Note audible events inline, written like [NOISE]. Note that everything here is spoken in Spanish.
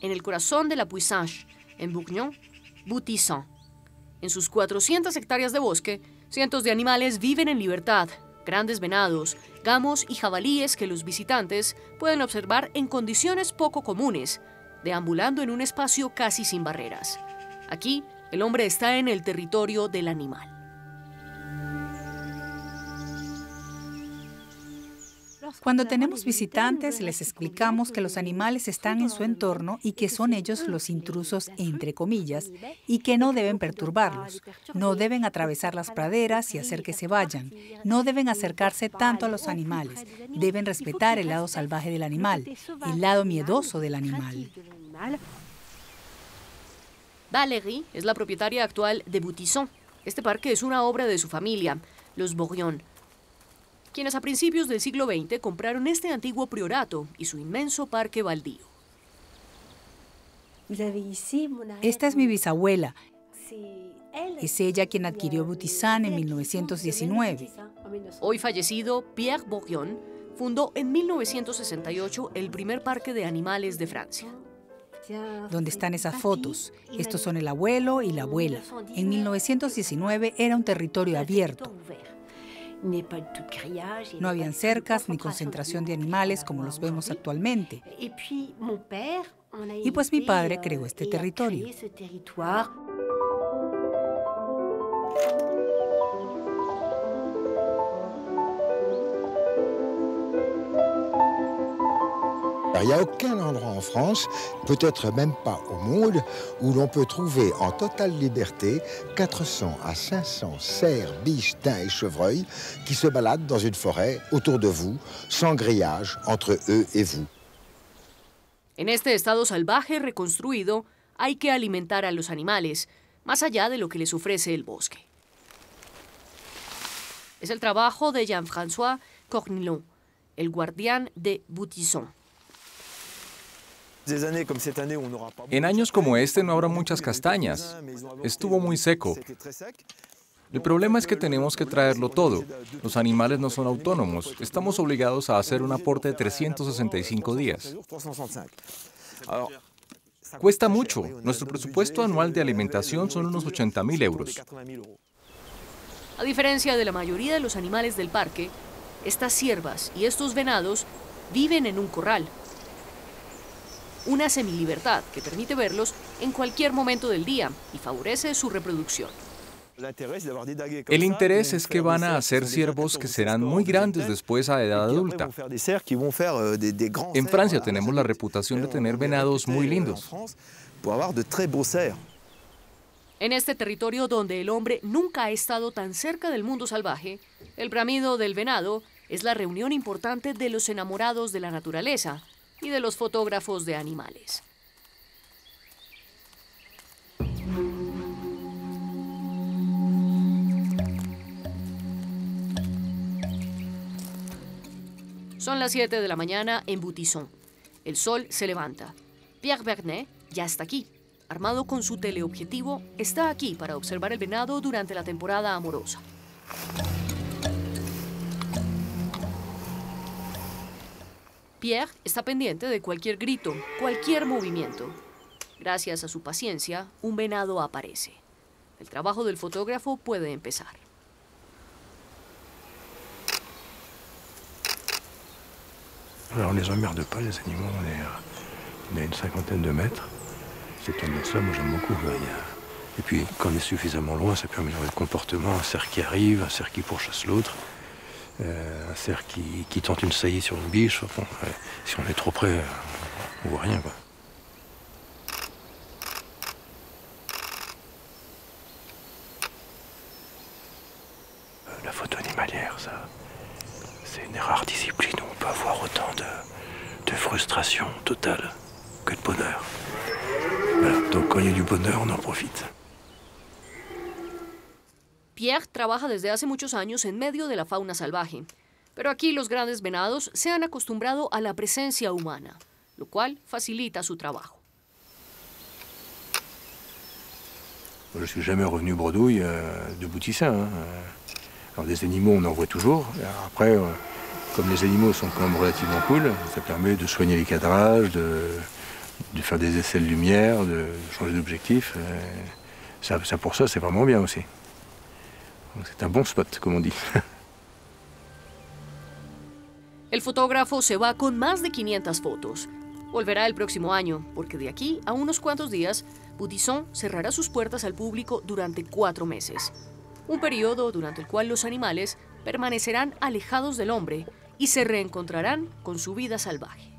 en el corazón de la Puissance, en Bourgnon, Boutisson. En sus 400 hectáreas de bosque, cientos de animales viven en libertad, grandes venados, gamos y jabalíes que los visitantes pueden observar en condiciones poco comunes, deambulando en un espacio casi sin barreras. Aquí, el hombre está en el territorio del animal. Cuando tenemos visitantes, les explicamos que los animales están en su entorno y que son ellos los intrusos, entre comillas, y que no deben perturbarlos. No deben atravesar las praderas y hacer que se vayan. No deben acercarse tanto a los animales. Deben respetar el lado salvaje del animal, el lado miedoso del animal. Valérie es la propietaria actual de Boutisson. Este parque es una obra de su familia, los Bourgnon, quienes a principios del siglo XX compraron este antiguo priorato y su inmenso parque baldío. Esta es mi bisabuela. Es ella quien adquirió Boutissan en 1919. Hoy fallecido, Pierre Bourgnon fundó en 1968 el primer parque de animales de Francia. ¿Dónde están esas fotos? Estos son el abuelo y la abuela. En 1919 era un territorio abierto. No habían cercas ni concentración de animales como los vemos actualmente. Y pues mi padre creó este territorio. Il n'y a aucun endroit en France, peut-être même pas au monde, où l'on peut trouver en totale liberté 400 à 500 cerfs, biches, daims et chevreuils qui se baladent dans une forêt autour de vous, sans grillage entre eux et vous. En este estado salvaje reconstruido, hay que alimentar a los animales, más allá de lo que les ofrece el bosque. Es el trabajo de Jean-François Cornilon, el guardián de Boutisson. En años como este no habrá muchas castañas. Estuvo muy seco. El problema es que tenemos que traerlo todo. Los animales no son autónomos. Estamos obligados a hacer un aporte de 365 días. Cuesta mucho. Nuestro presupuesto anual de alimentación son unos 80 mil euros. A diferencia de la mayoría de los animales del parque, estas ciervas y estos venados viven en un corral, una semilibertad que permite verlos en cualquier momento del día y favorece su reproducción. El interés es que van a hacer ciervos que serán muy grandes después a edad adulta. En Francia tenemos la reputación de tener venados muy lindos. En este territorio donde el hombre nunca ha estado tan cerca del mundo salvaje, el bramido del venado es la reunión importante de los enamorados de la naturaleza, y de los fotógrafos de animales. Son las 7 de la mañana en Boutisson. El sol se levanta. Pierre Bernet ya está aquí. Armado con su teleobjetivo, está aquí para observar el venado durante la temporada amorosa. Pierre está pendiente de cualquier grito, cualquier movimiento. Gracias a su paciencia, un venado aparece. El trabajo del fotógrafo puede empezar. Alors on les emmerde pas les animaux, on est, euh, on est à une cinquantaine de mètres. Cette ambiance-là, moi j'aime beaucoup. A... Et puis quand on est suffisamment loin, ça peut améliorer le comportement. Un cerf qui arrive, un cerf qui pourchasse l'autre. Euh, un cerf qui, tente une saillie sur une biche. Si on est trop près, euh, on voit rien. Quoi. Euh, la photo animalière, ça, c'est une rare discipline où on peut avoir autant de, frustration totale que de bonheur. Donc quand il y a du bonheur, on en profite. Pierre trabaja desde hace muchos años en medio de la fauna salvaje, pero aquí los grandes venados se han acostumbrado a la presencia humana, lo cual facilita su trabajo. Je suis jamais revenu bredouille euh, de Boutissin. Alors des animaux, on en voit toujours. Après, euh, comme les animaux sont quand même relativement cool, ça permet de soigner les cadrages, de, de faire des essais de lumière, de changer d'objectif. Euh, ça, ça, pour ça, c'est vraiment bien aussi. C'est un spot. [LAUGHS] El fotógrafo se va con más de 500 fotos. Volverá el próximo año, porque de aquí a unos cuantos días, Boutisson cerrará sus puertas al público durante cuatro meses. Un periodo durante el cual los animales permanecerán alejados del hombre y se reencontrarán con su vida salvaje.